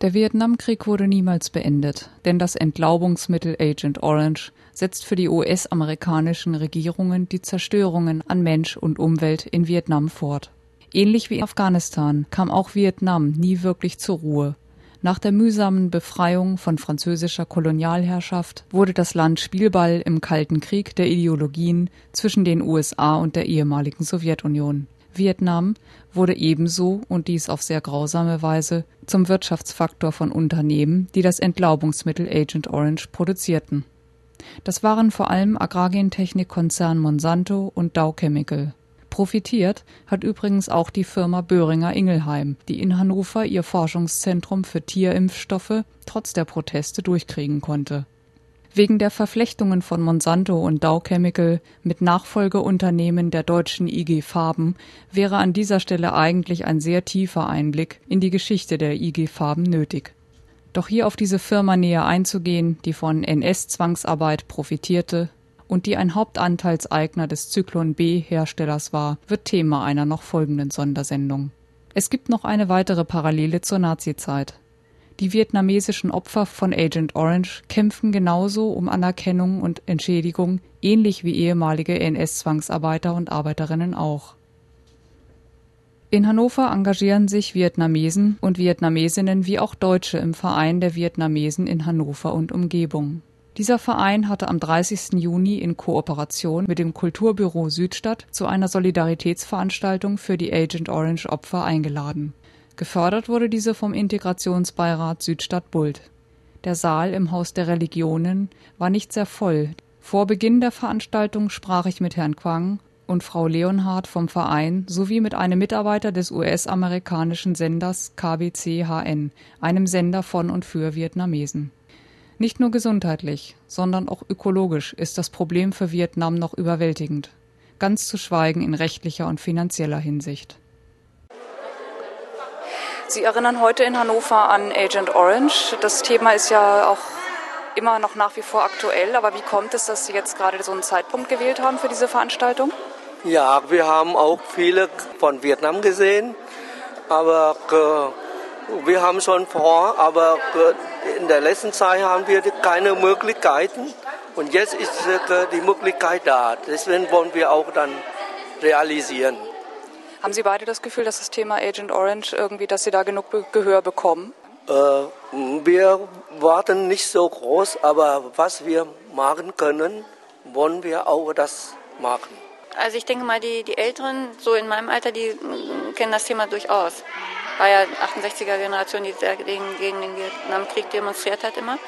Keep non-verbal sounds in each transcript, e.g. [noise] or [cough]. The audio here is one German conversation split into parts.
Der Vietnamkrieg wurde niemals beendet, denn das Entlaubungsmittel Agent Orange setzt für die US-amerikanischen Regierungen die Zerstörungen an Mensch und Umwelt in Vietnam fort. Ähnlich wie Afghanistan kam auch Vietnam nie wirklich zur Ruhe. Nach der mühsamen Befreiung von französischer Kolonialherrschaft wurde das Land Spielball im Kalten Krieg der Ideologien zwischen den USA und der ehemaligen Sowjetunion. Vietnam wurde ebenso, und dies auf sehr grausame Weise, zum Wirtschaftsfaktor von Unternehmen, die das Entlaubungsmittel Agent Orange produzierten. Das waren vor allem Agrargentechnikkonzern Monsanto und Dow Chemical. Profitiert hat übrigens auch die Firma Böhringer Ingelheim, die in Hannover ihr Forschungszentrum für Tierimpfstoffe trotz der Proteste durchkriegen konnte Wegen der Verflechtungen von Monsanto und Dow Chemical mit Nachfolgeunternehmen der deutschen IG Farben wäre an dieser Stelle eigentlich ein sehr tiefer Einblick in die Geschichte der IG Farben nötig. Doch hier auf diese Firma näher einzugehen, die von NS-Zwangsarbeit profitierte und die ein Hauptanteilseigner des Zyklon B Herstellers war, wird Thema einer noch folgenden Sondersendung. Es gibt noch eine weitere Parallele zur Nazizeit. Die vietnamesischen Opfer von Agent Orange kämpfen genauso um Anerkennung und Entschädigung, ähnlich wie ehemalige NS-Zwangsarbeiter und Arbeiterinnen auch. In Hannover engagieren sich Vietnamesen und Vietnamesinnen wie auch Deutsche im Verein der Vietnamesen in Hannover und Umgebung. Dieser Verein hatte am 30. Juni in Kooperation mit dem Kulturbüro Südstadt zu einer Solidaritätsveranstaltung für die Agent Orange Opfer eingeladen Gefördert wurde diese vom Integrationsbeirat Südstadt-Bult. Der Saal im Haus der Religionen war nicht sehr voll. Vor Beginn der Veranstaltung sprach ich mit Herrn Quang und Frau Leonhardt vom Verein sowie mit einem Mitarbeiter des US-amerikanischen Senders KBC-HN, einem Sender von und für Vietnamesen. Nicht nur gesundheitlich, sondern auch ökologisch ist das Problem für Vietnam noch überwältigend, ganz zu schweigen in rechtlicher und finanzieller Hinsicht. Sie erinnern heute in Hannover an Agent Orange. Das Thema ist ja auch immer noch nach wie vor aktuell. Aber wie kommt es, dass Sie jetzt gerade so einen Zeitpunkt gewählt haben für diese Veranstaltung? Ja, wir haben auch viele von Vietnam gesehen. Aber äh, wir haben schon vor, aber äh, in der letzten Zeit haben wir keine Möglichkeiten. Und jetzt ist äh, die Möglichkeit da. Deswegen wollen wir auch dann realisieren. Haben Sie beide das Gefühl, dass das Thema Agent Orange irgendwie, dass Sie da genug Gehör bekommen? Äh, wir warten nicht so groß, aber was wir machen können, wollen wir auch das machen. Also ich denke mal, die, die Älteren, so in meinem Alter, die mm, kennen das Thema durchaus. War ja 68er Generation, die gegen, gegen den Vietnamkrieg demonstriert hat immer.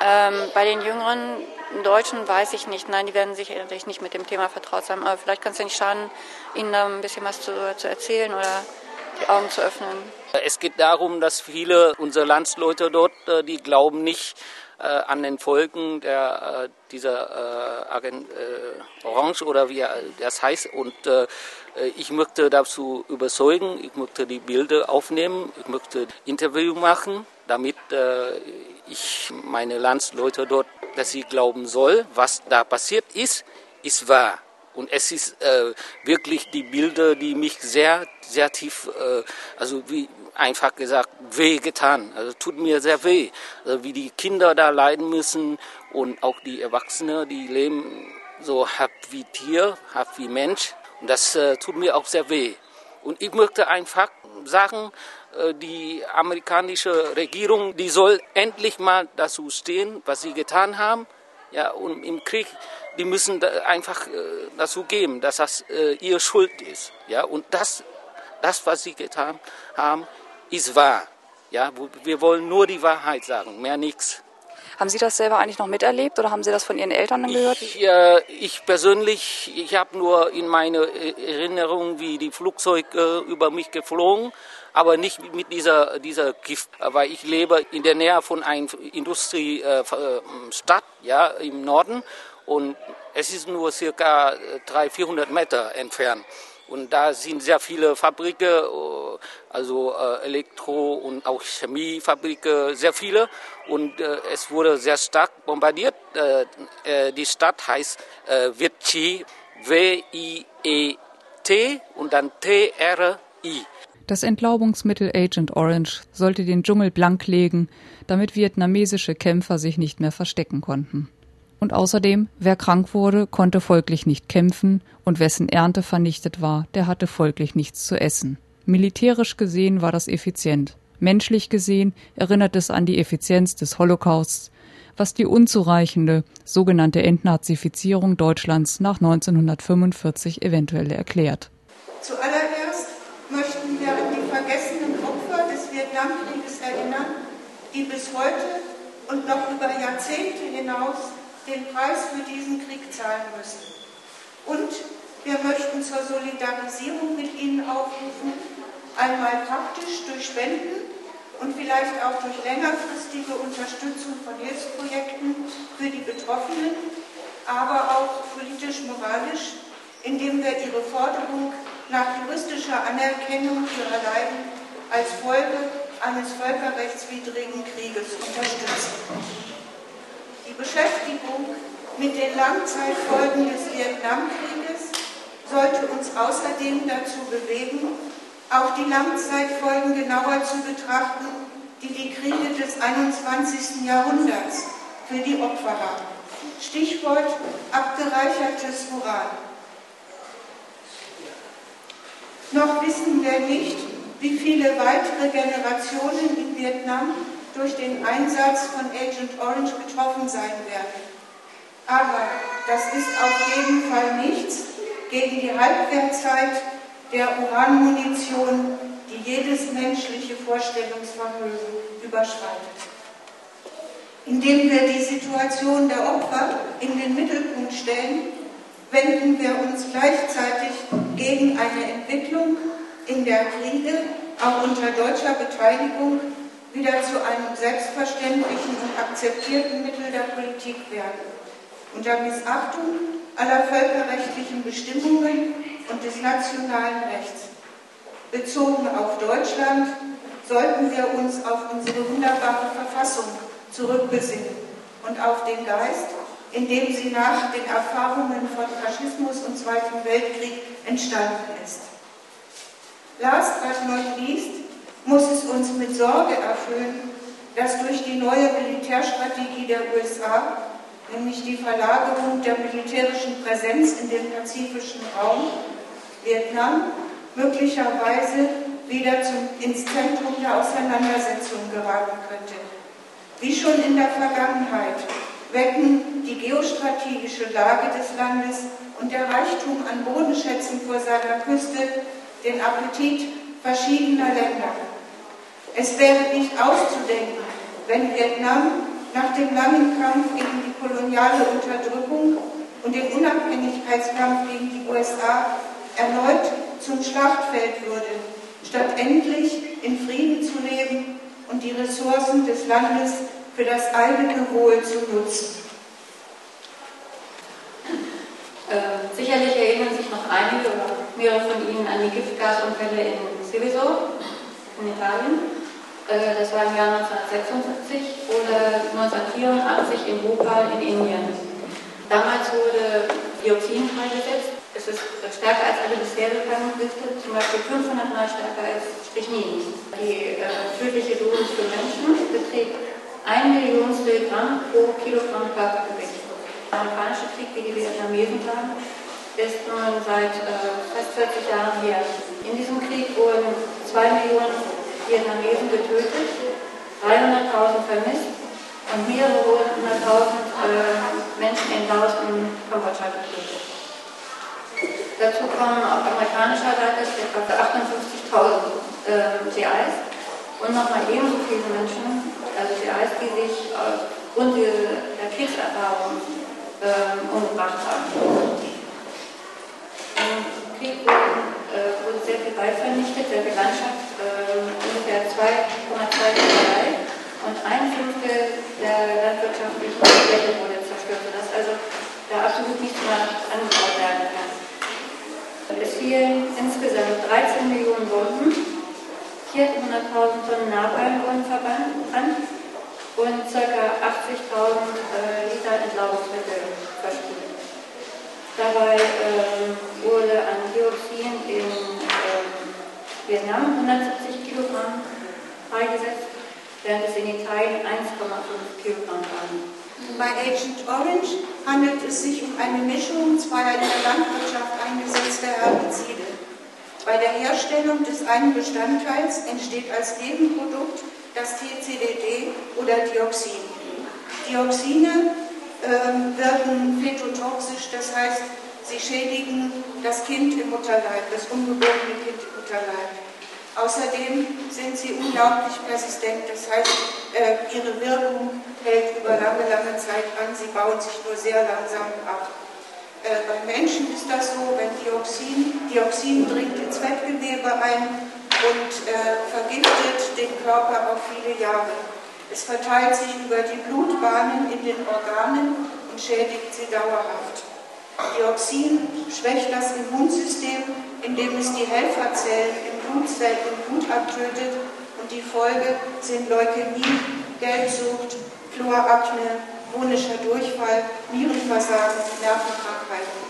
Ähm, bei den Jüngeren Deutschen weiß ich nicht. Nein, die werden sicherlich nicht mit dem Thema vertraut sein. Aber vielleicht kann es ja nicht schaden, ihnen da ein bisschen was zu, zu erzählen oder die Augen zu öffnen. Es geht darum, dass viele unserer Landsleute dort, äh, die glauben nicht äh, an den Folgen der, äh, dieser äh, Agent, äh, Orange oder wie das heißt. Und äh, ich möchte dazu überzeugen, ich möchte die Bilder aufnehmen, ich möchte Interview machen, damit ich meine Landsleute dort, dass sie glauben soll, was da passiert ist, ist wahr. Und es ist äh, wirklich die Bilder, die mich sehr, sehr tief, äh, also wie einfach gesagt, weh getan. Also tut mir sehr weh, also wie die Kinder da leiden müssen und auch die Erwachsenen, die leben so halb wie Tier, halb wie Mensch. Und das äh, tut mir auch sehr weh. Und ich möchte einfach sagen, die amerikanische Regierung, die soll endlich mal dazu stehen, was sie getan haben. Ja, und im Krieg, die müssen einfach äh, dazu geben, dass das äh, ihr Schuld ist. Ja, und das, das, was sie getan haben, ist wahr. Ja, wir wollen nur die Wahrheit sagen, mehr nichts. Haben Sie das selber eigentlich noch miterlebt oder haben Sie das von Ihren Eltern gehört? Ich, äh, ich persönlich, ich habe nur in meine Erinnerung, wie die Flugzeuge über mich geflogen aber nicht mit dieser, dieser Gift, weil ich lebe in der Nähe von einer Industriestadt ja, im Norden und es ist nur circa 300, 400 Meter entfernt. Und da sind sehr viele Fabriken, also äh, Elektro- und auch Chemiefabriken, sehr viele. Und äh, es wurde sehr stark bombardiert. Äh, die Stadt heißt Viet Chi, W-I-E-T und dann T-R-I. Das Entlaubungsmittel Agent Orange sollte den Dschungel blanklegen, damit vietnamesische Kämpfer sich nicht mehr verstecken konnten. Und außerdem, wer krank wurde, konnte folglich nicht kämpfen, und wessen Ernte vernichtet war, der hatte folglich nichts zu essen. Militärisch gesehen war das effizient. Menschlich gesehen erinnert es an die Effizienz des Holocausts, was die unzureichende sogenannte Entnazifizierung Deutschlands nach 1945 eventuell erklärt. Zuallererst möchten wir an die vergessenen Opfer des Vietnamkrieges erinnern, die bis heute und noch über Jahrzehnte hinaus den Preis für diesen Krieg zahlen müssen. Und wir möchten zur Solidarisierung mit ihnen aufrufen, einmal praktisch durch Spenden und vielleicht auch durch längerfristige Unterstützung von Hilfsprojekten für die Betroffenen, aber auch politisch-moralisch, indem wir ihre Forderung nach juristischer Anerkennung ihrer Leiden als Folge eines völkerrechtswidrigen Krieges unterstützen. Beschäftigung mit den Langzeitfolgen des Vietnamkrieges sollte uns außerdem dazu bewegen, auch die Langzeitfolgen genauer zu betrachten, die die Kriege des 21. Jahrhunderts für die Opfer haben. Stichwort abgereichertes Uran. Noch wissen wir nicht, wie viele weitere Generationen in Vietnam durch den Einsatz von Agent Orange betroffen sein werden. Aber das ist auf jeden Fall nichts gegen die Halbwertzeit der Uranmunition, die jedes menschliche Vorstellungsvermögen überschreitet. Indem wir die Situation der Opfer in den Mittelpunkt stellen, wenden wir uns gleichzeitig gegen eine Entwicklung, in der Kriege, auch unter deutscher Beteiligung, wieder zu einem selbstverständlichen und akzeptierten Mittel der Politik werden. Unter Missachtung aller völkerrechtlichen Bestimmungen und des nationalen Rechts. Bezogen auf Deutschland sollten wir uns auf unsere wunderbare Verfassung zurückbesinnen und auf den Geist, in dem sie nach den Erfahrungen von Faschismus und Zweiten Weltkrieg entstanden ist. Last but not least muss es uns mit Sorge erfüllen, dass durch die neue Militärstrategie der USA, nämlich die Verlagerung der militärischen Präsenz in den pazifischen Raum, Vietnam möglicherweise wieder zum, ins Zentrum der Auseinandersetzung geraten könnte. Wie schon in der Vergangenheit wecken die geostrategische Lage des Landes und der Reichtum an Bodenschätzen vor seiner Küste den Appetit verschiedener Länder. Es wäre nicht auszudenken, wenn Vietnam nach dem langen Kampf gegen die koloniale Unterdrückung und dem Unabhängigkeitskampf gegen die USA erneut zum Schlachtfeld würde, statt endlich in Frieden zu leben und die Ressourcen des Landes für das eigene Wohl zu nutzen. Äh, sicherlich erinnern sich noch einige oder mehrere von Ihnen an die Giftgasunfälle in Seveso in Italien. Äh, das war im Jahr 1976 oder 1984 in Bhopal in Indien. Damals wurde Dioxin freigesetzt es ist stärker als alle bisher bekannten Gifte, zum Beispiel 500 Mal stärker als Strychnin. Die äh, tödliche Dosis für Menschen beträgt 1 Millionstel Gramm pro Kilogramm Körpergewicht. Der amerikanische Krieg, wie die Vietnamesen sagen, ist nun seit äh, fast 40 Jahren her. In diesem Krieg wurden 2 Millionen Vietnamesen getötet, 300.000 vermisst und mehrere hunderttausend äh, Menschen in Laos und Kambodscha getötet. Dazu kommen auf amerikanischer Seite etwa 58.000 äh, GIs und nochmal ebenso viele Menschen, also GIs, die sich aufgrund der Kriegserfahrung äh, umgebracht haben. Im Krieg wurde, äh, wurde sehr viel Wald vernichtet, sehr viel Landschaft, äh, ungefähr 2,2 und ein Fünftel der landwirtschaftlichen Fläche wurde zerstört, sodass also da absolut nichts mehr angebaut werden kann. Es fielen insgesamt 13 Millionen Bomben, 400.000 Tonnen Napalm wurden verbrannt und ca. 80.000 äh, Liter Entlaubungsmittel versprüht. Dabei ähm, wurde an Dioxin in ähm, Vietnam 170 Kilogramm freigesetzt, während es in Italien 1,5 Kilogramm waren. Bei Agent Orange handelt es sich um eine Mischung zweier in der Landwirtschaft eingesetzter Herbizide. Bei der Herstellung des einen Bestandteils entsteht als Nebenprodukt das TCDD oder Dioxin. Dioxine äh, wirken fetotoxisch, das heißt, sie schädigen das Kind im Mutterleib, das ungeborene Kind im Mutterleib. Außerdem sind sie unglaublich persistent, das heißt, äh, ihre Wirkung hält über lange, lange Zeit an, sie bauen sich nur sehr langsam ab. Äh, beim Menschen ist das so, wenn Dioxin, Dioxin dringt ins Fettgewebe ein und äh, vergiftet den Körper auf viele Jahre. Es verteilt sich über die Blutbahnen in den Organen und schädigt sie dauerhaft. Dioxin schwächt das Immunsystem, indem es die Helferzellen im Blutzellen im Blut abtötet und die Folge sind Leukämie, Gelbsucht, Chlorakne, chronischer Durchfall, Nierenversagen, Nervenkrankheiten.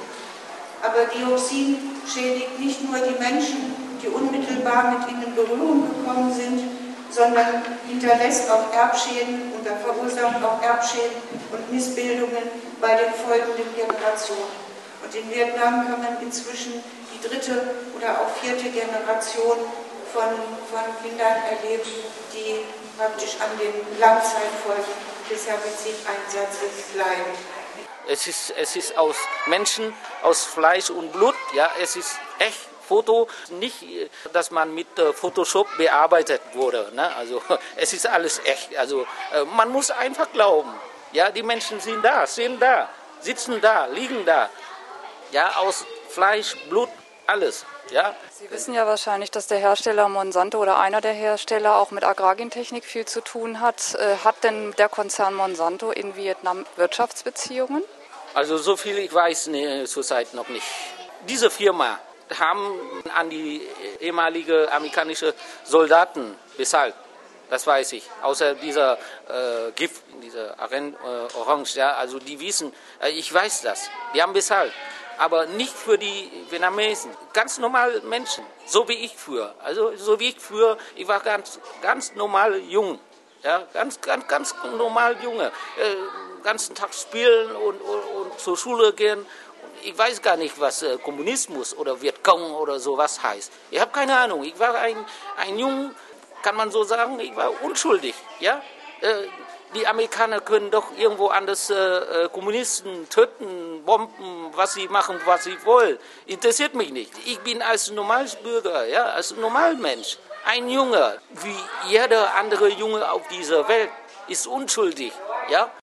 Aber Dioxin schädigt nicht nur die Menschen, die unmittelbar mit ihnen in Berührung gekommen sind, sondern hinterlässt auch Erbschäden und verursacht auch Erbschäden und Missbildungen bei den folgenden Generationen. Und in Vietnam kann man inzwischen die dritte oder auch vierte Generation von, von Kindern erleben, die praktisch an den Langzeitfolgen des Herbizideinsatzes leiden. Es ist, es ist aus Menschen, aus Fleisch und Blut, ja, es ist echt Foto, nicht, dass man mit äh, Photoshop bearbeitet wurde. Ne? Also [laughs] es ist alles echt. Also äh, man muss einfach glauben. Ja, die Menschen sind da, sind da, sitzen da, liegen da. Ja, aus Fleisch, Blut, alles. Ja? Sie wissen ja wahrscheinlich, dass der Hersteller Monsanto oder einer der Hersteller auch mit Agrargentechnik viel zu tun hat. Äh, hat denn der Konzern Monsanto in Vietnam Wirtschaftsbeziehungen? Also so viel ich weiß nee, zurzeit noch nicht. Diese Firma haben an die ehemalige amerikanische Soldaten bezahlt. Das weiß ich. Außer dieser äh, Gift, dieser Aren, äh, Orange, ja, also die wissen, äh, ich weiß das. Die haben bezahlt. Aber nicht für die Vietnamesen. Ganz normal Menschen. So wie ich früher. Also so wie ich früher, ich war ganz, ganz normal jung. Ja, ganz, ganz, ganz normal Junge. Äh, ganzen Tag spielen und, und, und zur Schule gehen ich weiß gar nicht, was äh, Kommunismus oder Vietcong oder sowas heißt. Ich habe keine Ahnung. Ich war ein, ein Jung, kann man so sagen, ich war unschuldig. Ja? Äh, die Amerikaner können doch irgendwo anders äh, Kommunisten töten, bomben, was sie machen, was sie wollen. Interessiert mich nicht. Ich bin als Normalbürger, ja, als Normalmensch, ein Junge, wie jeder andere Junge auf dieser Welt, ist unschuldig. Ja?